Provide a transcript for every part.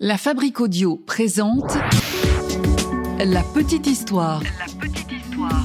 La Fabrique Audio présente La Petite Histoire. La petite histoire.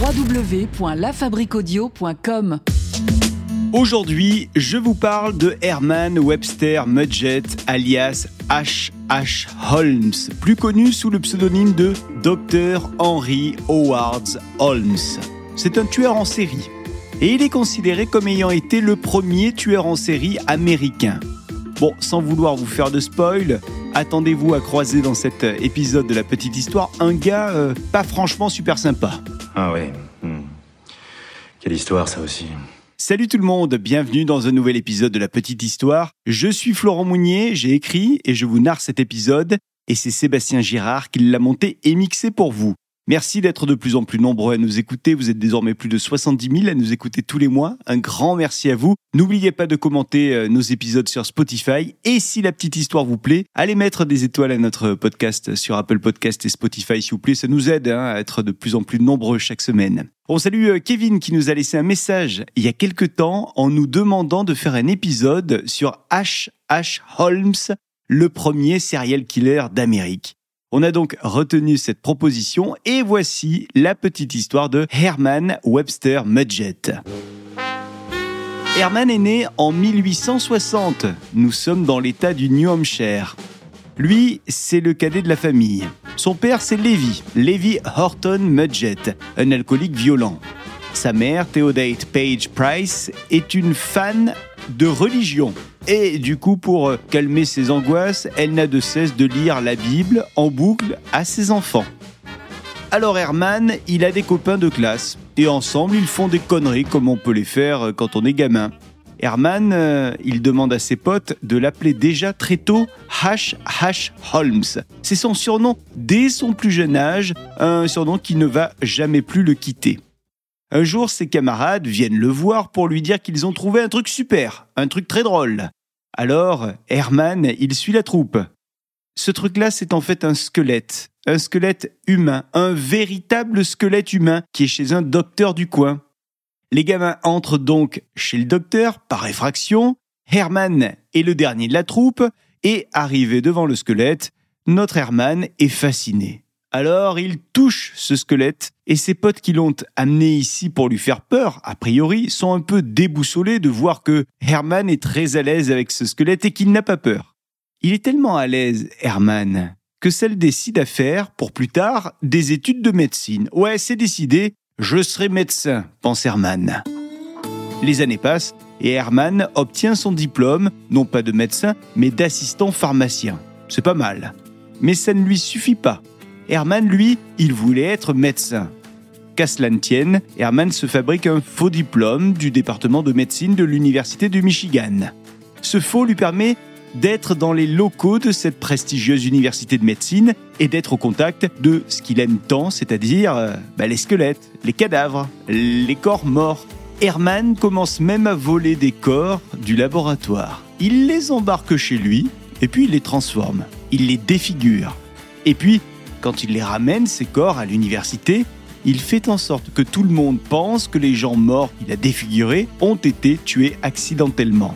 www.lafabriqueaudio.com Aujourd'hui, je vous parle de Herman Webster Mudgett, alias H. H. Holmes, plus connu sous le pseudonyme de Dr. Henry Howard Holmes. C'est un tueur en série. Et il est considéré comme ayant été le premier tueur en série américain. Bon, sans vouloir vous faire de spoil, attendez-vous à croiser dans cet épisode de la petite histoire un gars euh, pas franchement super sympa. Ah ouais. hmm. Quelle histoire ça aussi. Salut tout le monde, bienvenue dans un nouvel épisode de la petite histoire. Je suis Florent Mounier, j'ai écrit et je vous narre cet épisode et c'est Sébastien Girard qui l'a monté et mixé pour vous. Merci d'être de plus en plus nombreux à nous écouter. Vous êtes désormais plus de 70 000 à nous écouter tous les mois. Un grand merci à vous. N'oubliez pas de commenter euh, nos épisodes sur Spotify. Et si la petite histoire vous plaît, allez mettre des étoiles à notre podcast sur Apple Podcast et Spotify, s'il vous plaît. Ça nous aide hein, à être de plus en plus nombreux chaque semaine. On salue euh, Kevin qui nous a laissé un message il y a quelques temps en nous demandant de faire un épisode sur H. H. Holmes, le premier serial killer d'Amérique. On a donc retenu cette proposition et voici la petite histoire de Herman Webster Mudgett. Herman est né en 1860. Nous sommes dans l'état du New Hampshire. Lui, c'est le cadet de la famille. Son père, c'est Levi, Levi Horton Mudgett, un alcoolique violent. Sa mère, Theodate Page Price, est une fan de religion. Et du coup, pour calmer ses angoisses, elle n'a de cesse de lire la Bible en boucle à ses enfants. Alors Herman, il a des copains de classe, et ensemble ils font des conneries comme on peut les faire quand on est gamin. Herman, euh, il demande à ses potes de l'appeler déjà très tôt H. H. Holmes. C'est son surnom dès son plus jeune âge, un surnom qui ne va jamais plus le quitter. Un jour, ses camarades viennent le voir pour lui dire qu'ils ont trouvé un truc super, un truc très drôle. Alors, Herman, il suit la troupe. Ce truc-là, c'est en fait un squelette, un squelette humain, un véritable squelette humain qui est chez un docteur du coin. Les gamins entrent donc chez le docteur par effraction. Herman est le dernier de la troupe et, arrivé devant le squelette, notre Herman est fasciné. Alors il touche ce squelette et ses potes qui l'ont amené ici pour lui faire peur, a priori, sont un peu déboussolés de voir que Herman est très à l'aise avec ce squelette et qu'il n'a pas peur. Il est tellement à l'aise, Herman, que celle décide à faire, pour plus tard, des études de médecine. Ouais, c'est décidé, je serai médecin, pense Herman. Les années passent et Herman obtient son diplôme, non pas de médecin, mais d'assistant pharmacien. C'est pas mal. Mais ça ne lui suffit pas. Herman, lui, il voulait être médecin. Qu'à cela ne tienne, Herman se fabrique un faux diplôme du département de médecine de l'Université du Michigan. Ce faux lui permet d'être dans les locaux de cette prestigieuse université de médecine et d'être au contact de ce qu'il aime tant, c'est-à-dire euh, bah, les squelettes, les cadavres, les corps morts. Herman commence même à voler des corps du laboratoire. Il les embarque chez lui et puis il les transforme. Il les défigure. Et puis, quand il les ramène, ces corps, à l'université, il fait en sorte que tout le monde pense que les gens morts qu'il a défigurés ont été tués accidentellement.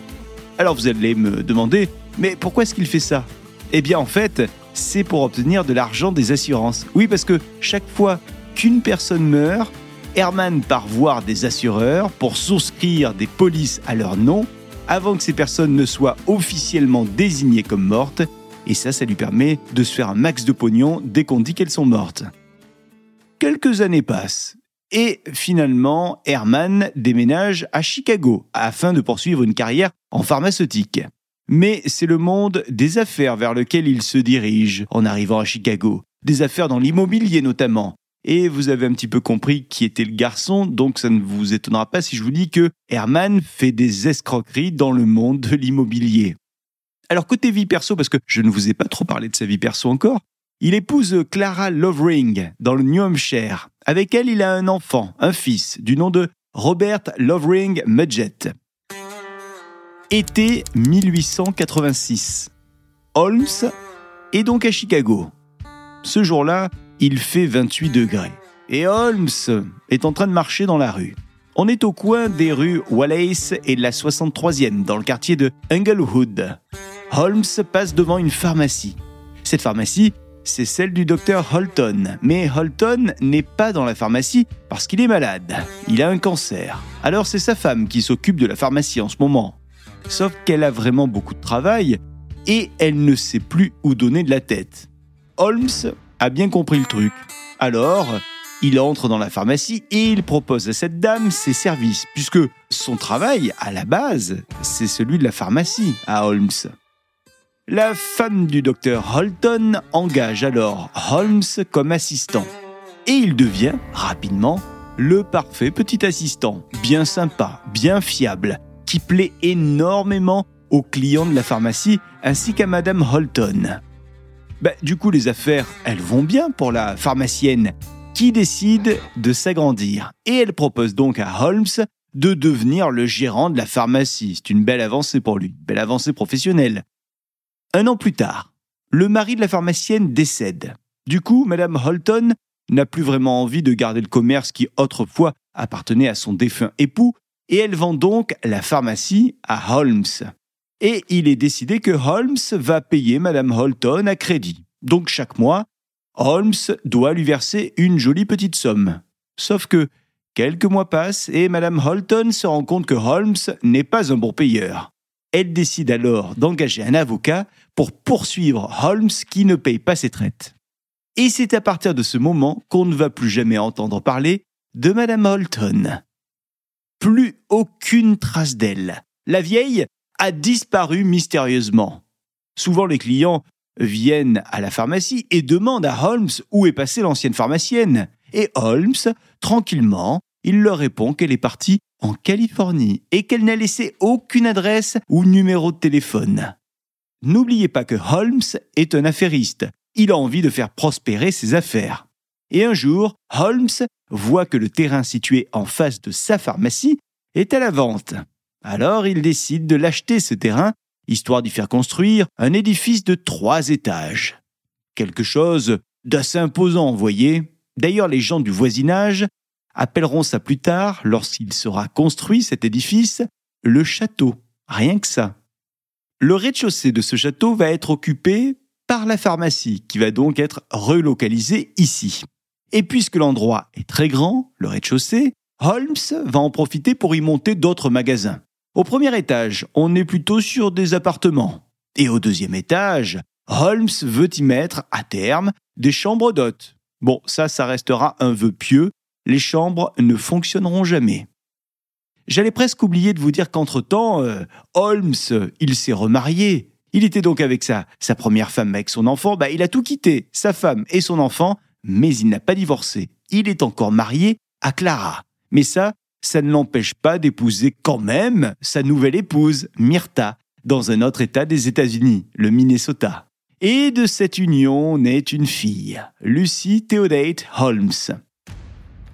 Alors vous allez me demander, mais pourquoi est-ce qu'il fait ça? Eh bien en fait, c'est pour obtenir de l'argent des assurances. Oui, parce que chaque fois qu'une personne meurt, Herman part voir des assureurs pour souscrire des polices à leur nom avant que ces personnes ne soient officiellement désignées comme mortes. Et ça, ça lui permet de se faire un max de pognon dès qu'on dit qu'elles sont mortes. Quelques années passent. Et finalement, Herman déménage à Chicago afin de poursuivre une carrière en pharmaceutique. Mais c'est le monde des affaires vers lequel il se dirige en arrivant à Chicago. Des affaires dans l'immobilier notamment. Et vous avez un petit peu compris qui était le garçon, donc ça ne vous étonnera pas si je vous dis que Herman fait des escroqueries dans le monde de l'immobilier. Alors côté vie perso, parce que je ne vous ai pas trop parlé de sa vie perso encore, il épouse Clara Lovering dans le New Hampshire. Avec elle, il a un enfant, un fils, du nom de Robert Lovering Mudgett. Été 1886. Holmes est donc à Chicago. Ce jour-là, il fait 28 degrés. Et Holmes est en train de marcher dans la rue. On est au coin des rues Wallace et de la 63e, dans le quartier de Englewood. Holmes passe devant une pharmacie. Cette pharmacie, c'est celle du docteur Holton. Mais Holton n'est pas dans la pharmacie parce qu'il est malade. Il a un cancer. Alors c'est sa femme qui s'occupe de la pharmacie en ce moment. Sauf qu'elle a vraiment beaucoup de travail et elle ne sait plus où donner de la tête. Holmes a bien compris le truc. Alors, il entre dans la pharmacie et il propose à cette dame ses services, puisque son travail, à la base, c'est celui de la pharmacie à Holmes. La femme du docteur Holton engage alors Holmes comme assistant. Et il devient, rapidement, le parfait petit assistant, bien sympa, bien fiable, qui plaît énormément aux clients de la pharmacie ainsi qu'à Madame Holton. Bah, du coup, les affaires, elles vont bien pour la pharmacienne qui décide de s'agrandir. Et elle propose donc à Holmes de devenir le gérant de la pharmacie. C'est une belle avancée pour lui, belle avancée professionnelle. Un an plus tard, le mari de la pharmacienne décède. Du coup, Madame Holton n'a plus vraiment envie de garder le commerce qui autrefois appartenait à son défunt époux, et elle vend donc la pharmacie à Holmes et il est décidé que Holmes va payer Madame Holton à crédit. Donc chaque mois, Holmes doit lui verser une jolie petite somme. Sauf que quelques mois passent et Madame Holton se rend compte que Holmes n'est pas un bon payeur. Elle décide alors d'engager un avocat pour poursuivre Holmes qui ne paye pas ses traites. Et c'est à partir de ce moment qu'on ne va plus jamais entendre parler de Madame Holton. Plus aucune trace d'elle. La vieille a disparu mystérieusement. Souvent les clients viennent à la pharmacie et demandent à Holmes où est passée l'ancienne pharmacienne. Et Holmes, tranquillement, il leur répond qu'elle est partie en Californie et qu'elle n'a laissé aucune adresse ou numéro de téléphone. N'oubliez pas que Holmes est un affairiste. Il a envie de faire prospérer ses affaires. Et un jour, Holmes voit que le terrain situé en face de sa pharmacie est à la vente. Alors il décide de l'acheter ce terrain, histoire d'y faire construire un édifice de trois étages. Quelque chose d'assez imposant, voyez. D'ailleurs, les gens du voisinage appelleront ça plus tard, lorsqu'il sera construit cet édifice, le château. Rien que ça. Le rez-de-chaussée de ce château va être occupé par la pharmacie, qui va donc être relocalisée ici. Et puisque l'endroit est très grand, le rez-de-chaussée, Holmes va en profiter pour y monter d'autres magasins. Au premier étage, on est plutôt sur des appartements. Et au deuxième étage, Holmes veut y mettre, à terme, des chambres d'hôtes. Bon, ça, ça restera un vœu pieux. Les chambres ne fonctionneront jamais. J'allais presque oublier de vous dire qu'entre-temps, euh, Holmes, il s'est remarié. Il était donc avec sa, sa première femme, avec son enfant. Bah, il a tout quitté, sa femme et son enfant, mais il n'a pas divorcé. Il est encore marié à Clara. Mais ça, ça ne l'empêche pas d'épouser quand même sa nouvelle épouse, Myrta, dans un autre État des États-Unis, le Minnesota. Et de cette union naît une fille, Lucy Theodate Holmes.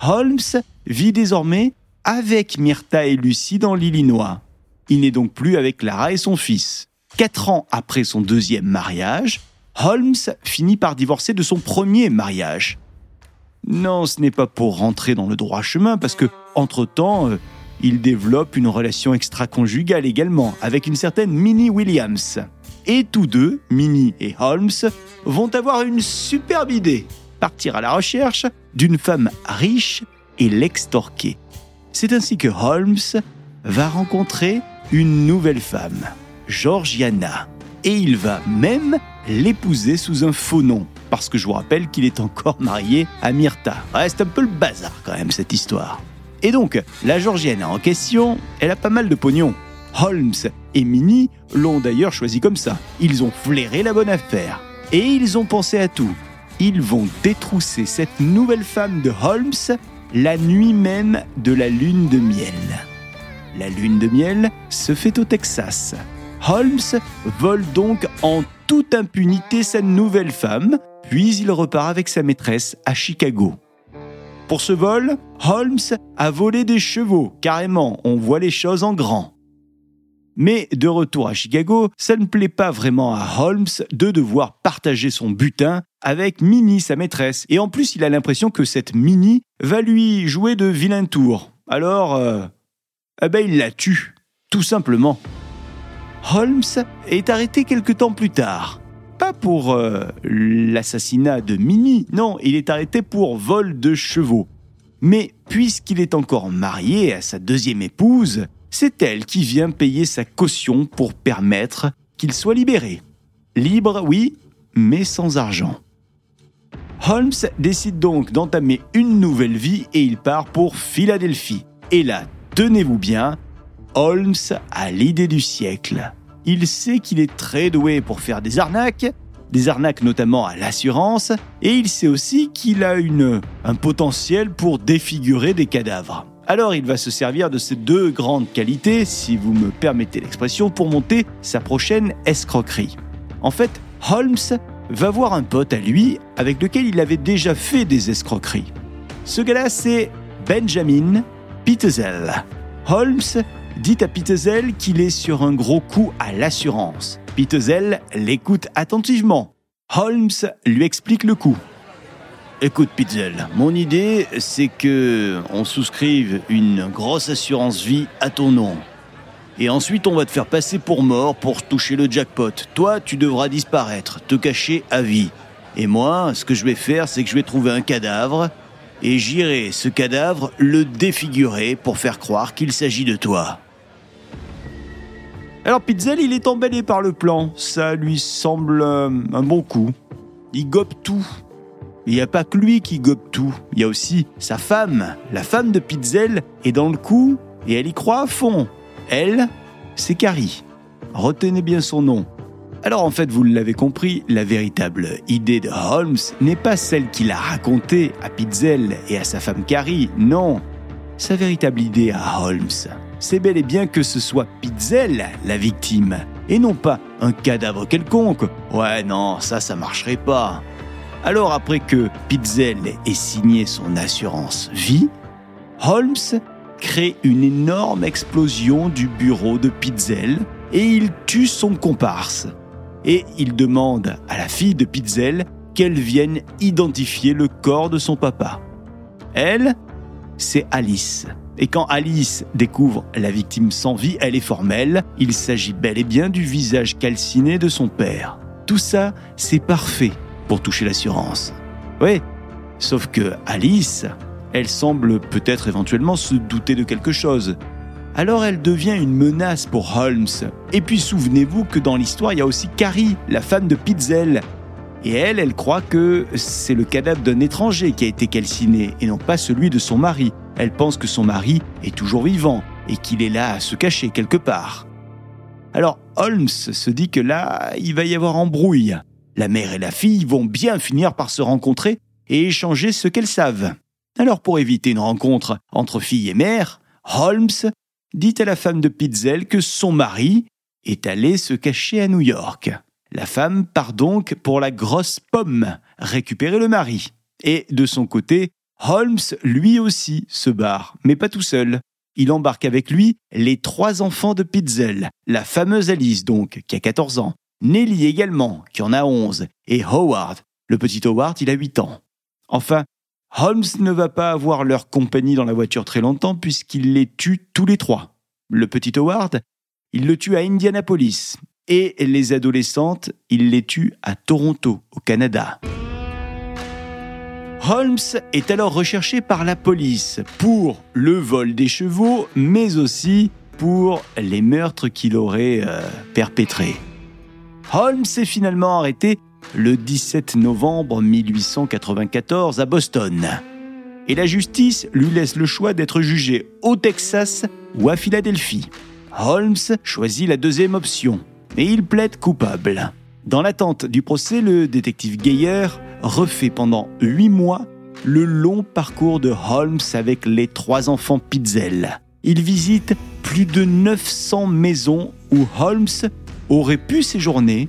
Holmes vit désormais avec Myrta et Lucy dans l'Illinois. Il n'est donc plus avec Clara et son fils. Quatre ans après son deuxième mariage, Holmes finit par divorcer de son premier mariage. Non, ce n'est pas pour rentrer dans le droit chemin, parce que, entre-temps, euh, il développe une relation extra-conjugale également, avec une certaine Minnie Williams. Et tous deux, Minnie et Holmes, vont avoir une superbe idée partir à la recherche d'une femme riche et l'extorquer. C'est ainsi que Holmes va rencontrer une nouvelle femme, Georgiana, et il va même l'épouser sous un faux nom, parce que je vous rappelle qu'il est encore marié à Myrta. Reste un peu le bazar quand même cette histoire. Et donc, la Georgienne en question, elle a pas mal de pognon. Holmes et Minnie l'ont d'ailleurs choisi comme ça. Ils ont flairé la bonne affaire. Et ils ont pensé à tout. Ils vont détrousser cette nouvelle femme de Holmes la nuit même de la lune de miel. La lune de miel se fait au Texas. Holmes vole donc en toute impunité sa nouvelle femme puis il repart avec sa maîtresse à Chicago. Pour ce vol, Holmes a volé des chevaux, carrément, on voit les choses en grand. Mais de retour à Chicago, ça ne plaît pas vraiment à Holmes de devoir partager son butin avec Minnie, sa maîtresse. Et en plus, il a l'impression que cette Minnie va lui jouer de vilain tour. Alors, euh, eh ben, il la tue, tout simplement. Holmes est arrêté quelque temps plus tard. Pas pour euh, l'assassinat de Mimi, non, il est arrêté pour vol de chevaux. Mais puisqu'il est encore marié à sa deuxième épouse, c'est elle qui vient payer sa caution pour permettre qu'il soit libéré. Libre, oui, mais sans argent. Holmes décide donc d'entamer une nouvelle vie et il part pour Philadelphie. Et là, tenez-vous bien, Holmes a l'idée du siècle. Il sait qu'il est très doué pour faire des arnaques, des arnaques notamment à l'assurance, et il sait aussi qu'il a une, un potentiel pour défigurer des cadavres. Alors il va se servir de ces deux grandes qualités, si vous me permettez l'expression, pour monter sa prochaine escroquerie. En fait, Holmes va voir un pote à lui avec lequel il avait déjà fait des escroqueries. Ce gars-là, c'est Benjamin Pitzel. Holmes dit à Pitzel qu'il est sur un gros coup à l'assurance. Pitzel l'écoute attentivement. Holmes lui explique le coup. Écoute Pitzel, mon idée c'est que on souscrive une grosse assurance vie à ton nom. Et ensuite, on va te faire passer pour mort pour toucher le jackpot. Toi, tu devras disparaître, te cacher à vie. Et moi, ce que je vais faire, c'est que je vais trouver un cadavre et j'irai ce cadavre le défigurer pour faire croire qu'il s'agit de toi. Alors Pitzel, il est emballé par le plan. Ça lui semble euh, un bon coup. Il gobe tout. Il n'y a pas que lui qui gobe tout. Il y a aussi sa femme. La femme de Pitzel est dans le coup et elle y croit à fond. Elle, c'est Carrie. Retenez bien son nom. Alors en fait, vous l'avez compris, la véritable idée de Holmes n'est pas celle qu'il a racontée à Pitzel et à sa femme Carrie, non. Sa véritable idée à Holmes, c'est bel et bien que ce soit Pitzel la victime, et non pas un cadavre quelconque. Ouais, non, ça, ça marcherait pas. Alors après que Pitzel ait signé son assurance vie, Holmes crée une énorme explosion du bureau de Pitzel et il tue son comparse. Et il demande à la fille de Pitzel qu'elle vienne identifier le corps de son papa. Elle, c'est Alice. Et quand Alice découvre la victime sans vie, elle est formelle. Il s'agit bel et bien du visage calciné de son père. Tout ça, c'est parfait pour toucher l'assurance. Oui, sauf que Alice, elle semble peut-être éventuellement se douter de quelque chose. Alors elle devient une menace pour Holmes. Et puis souvenez-vous que dans l'histoire, il y a aussi Carrie, la femme de Pitzel. Et elle, elle croit que c'est le cadavre d'un étranger qui a été calciné et non pas celui de son mari. Elle pense que son mari est toujours vivant et qu'il est là à se cacher quelque part. Alors Holmes se dit que là, il va y avoir embrouille. La mère et la fille vont bien finir par se rencontrer et échanger ce qu'elles savent. Alors pour éviter une rencontre entre fille et mère, Holmes dit à la femme de Pitzel que son mari est allé se cacher à New York. La femme part donc pour la grosse pomme, récupérer le mari. Et de son côté, Holmes, lui aussi, se barre, mais pas tout seul. Il embarque avec lui les trois enfants de Pitzel, la fameuse Alice donc, qui a 14 ans, Nelly également, qui en a 11, et Howard. Le petit Howard, il a 8 ans. Enfin, Holmes ne va pas avoir leur compagnie dans la voiture très longtemps puisqu'il les tue tous les trois. Le petit Howard, il le tue à Indianapolis. Et les adolescentes, il les tue à Toronto, au Canada. Holmes est alors recherché par la police pour le vol des chevaux, mais aussi pour les meurtres qu'il aurait euh, perpétrés. Holmes est finalement arrêté le 17 novembre 1894 à Boston. Et la justice lui laisse le choix d'être jugé au Texas ou à Philadelphie. Holmes choisit la deuxième option et il plaide coupable. Dans l'attente du procès, le détective Geyer refait pendant huit mois le long parcours de Holmes avec les trois enfants Pitzel. Il visite plus de 900 maisons où Holmes aurait pu séjourner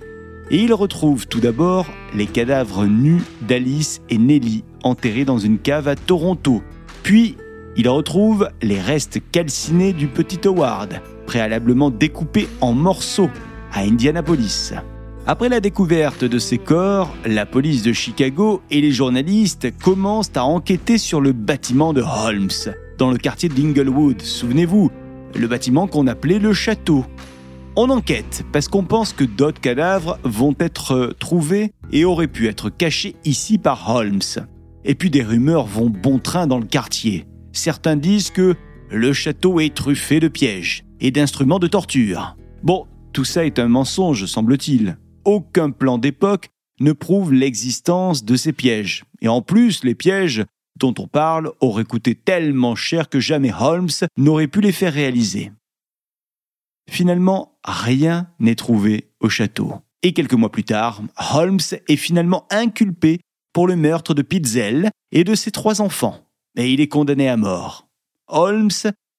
et il retrouve tout d'abord les cadavres nus d'Alice et Nelly enterrés dans une cave à Toronto. Puis, il retrouve les restes calcinés du petit Howard, préalablement découpés en morceaux à Indianapolis. Après la découverte de ces corps, la police de Chicago et les journalistes commencent à enquêter sur le bâtiment de Holmes, dans le quartier d'Inglewood, souvenez-vous, le bâtiment qu'on appelait le château. On enquête parce qu'on pense que d'autres cadavres vont être trouvés et auraient pu être cachés ici par Holmes. Et puis des rumeurs vont bon train dans le quartier. Certains disent que le château est truffé de pièges et d'instruments de torture. Bon, tout ça est un mensonge, semble-t-il. Aucun plan d'époque ne prouve l'existence de ces pièges. Et en plus, les pièges dont on parle auraient coûté tellement cher que jamais Holmes n'aurait pu les faire réaliser. Finalement, rien n'est trouvé au château. Et quelques mois plus tard, Holmes est finalement inculpé pour le meurtre de Pitzel et de ses trois enfants. Et il est condamné à mort. Holmes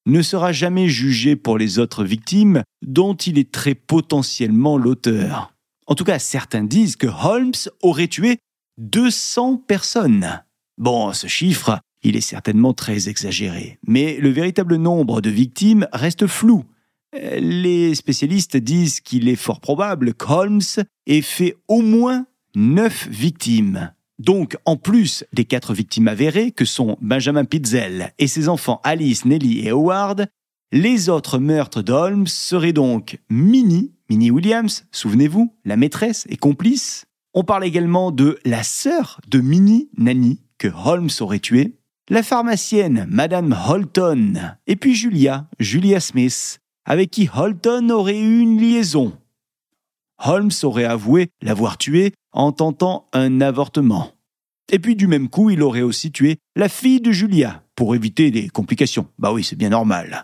ne sera jamais jugé pour les autres victimes dont il est très potentiellement l'auteur. En tout cas, certains disent que Holmes aurait tué 200 personnes. Bon, ce chiffre, il est certainement très exagéré, mais le véritable nombre de victimes reste flou. Les spécialistes disent qu'il est fort probable qu'Holmes ait fait au moins 9 victimes. Donc, en plus des quatre victimes avérées, que sont Benjamin Pitzel et ses enfants Alice, Nelly et Howard, les autres meurtres d'Holmes seraient donc Minnie, Minnie Williams, souvenez-vous, la maîtresse et complice. On parle également de la sœur de Minnie, Nanny, que Holmes aurait tuée, la pharmacienne, Madame Holton, et puis Julia, Julia Smith, avec qui Holton aurait eu une liaison. Holmes aurait avoué l'avoir tuée en tentant un avortement. Et puis du même coup, il aurait aussi tué la fille de Julia pour éviter des complications. Bah oui, c'est bien normal.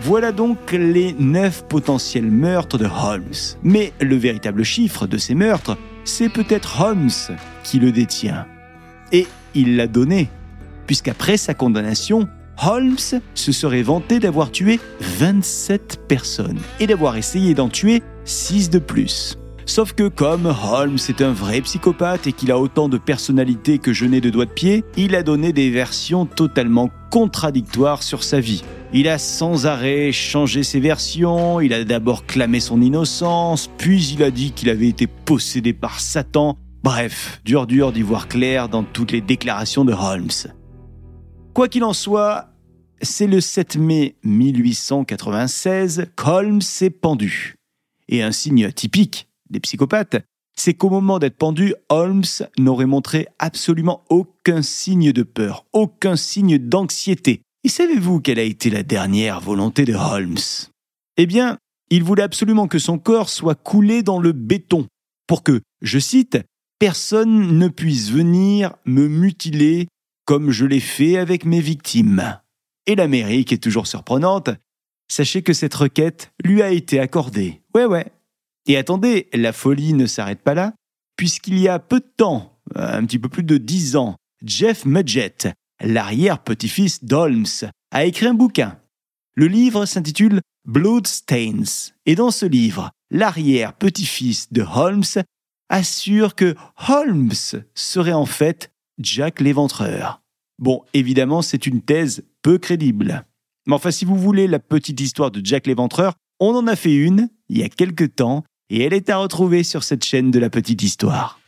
Voilà donc les neuf potentiels meurtres de Holmes. Mais le véritable chiffre de ces meurtres, c'est peut-être Holmes qui le détient. Et il l'a donné, puisqu'après sa condamnation, Holmes se serait vanté d'avoir tué 27 personnes et d'avoir essayé d'en tuer 6 de plus. Sauf que comme Holmes est un vrai psychopathe et qu'il a autant de personnalité que je n'ai de doigts de pied, il a donné des versions totalement contradictoires sur sa vie. Il a sans arrêt changé ses versions, il a d'abord clamé son innocence, puis il a dit qu'il avait été possédé par Satan. Bref, dur dur d'y voir clair dans toutes les déclarations de Holmes. Quoi qu'il en soit, c'est le 7 mai 1896 qu'Holmes s'est pendu. Et un signe typique des psychopathes, c'est qu'au moment d'être pendu, Holmes n'aurait montré absolument aucun signe de peur, aucun signe d'anxiété. Et savez-vous quelle a été la dernière volonté de Holmes? Eh bien, il voulait absolument que son corps soit coulé dans le béton, pour que, je cite, personne ne puisse venir me mutiler comme je l'ai fait avec mes victimes. Et l'Amérique est toujours surprenante. Sachez que cette requête lui a été accordée. Ouais, ouais, et attendez, la folie ne s'arrête pas là, puisqu'il y a peu de temps, un petit peu plus de dix ans, Jeff Mudgett, l'arrière-petit-fils d'Holmes, a écrit un bouquin. Le livre s'intitule Bloodstains, et dans ce livre, l'arrière-petit-fils de Holmes assure que Holmes serait en fait Jack l'éventreur. Bon, évidemment, c'est une thèse peu crédible. Mais enfin, si vous voulez la petite histoire de Jack l'éventreur, on en a fait une il y a quelque temps et elle est à retrouver sur cette chaîne de la petite histoire.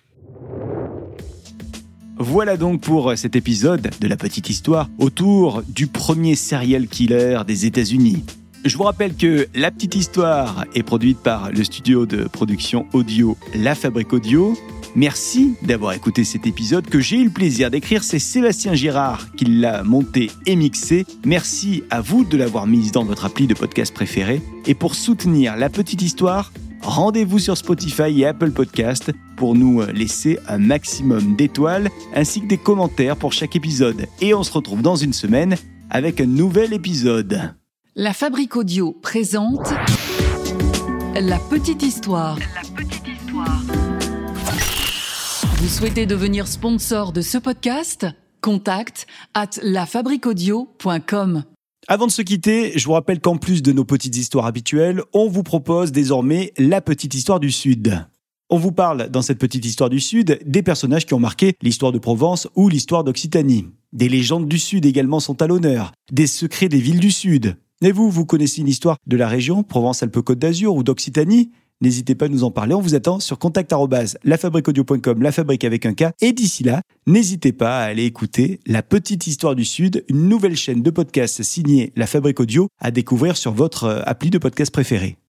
Voilà donc pour cet épisode de la petite histoire autour du premier serial killer des États-Unis. Je vous rappelle que La Petite Histoire est produite par le studio de production audio La Fabrique Audio. Merci d'avoir écouté cet épisode que j'ai eu le plaisir d'écrire. C'est Sébastien Girard qui l'a monté et mixé. Merci à vous de l'avoir mise dans votre appli de podcast préféré. Et pour soutenir La Petite Histoire, rendez-vous sur Spotify et Apple Podcast pour nous laisser un maximum d'étoiles ainsi que des commentaires pour chaque épisode. Et on se retrouve dans une semaine avec un nouvel épisode. La Fabrique Audio présente La Petite Histoire. Vous souhaitez devenir sponsor de ce podcast? Contact à lafabriquaudio.com. Avant de se quitter, je vous rappelle qu'en plus de nos petites histoires habituelles, on vous propose désormais la petite histoire du Sud. On vous parle dans cette petite histoire du Sud des personnages qui ont marqué l'histoire de Provence ou l'histoire d'Occitanie. Des légendes du Sud également sont à l'honneur, des secrets des villes du Sud. Et vous, vous connaissez une histoire de la région, Provence-Alpes-Côte d'Azur ou d'Occitanie? N'hésitez pas à nous en parler. On vous attend sur contact.lafabriqueaudio.com, la fabrique avec un K. Et d'ici là, n'hésitez pas à aller écouter La Petite Histoire du Sud, une nouvelle chaîne de podcast signée La Fabrique Audio à découvrir sur votre euh, appli de podcast préféré.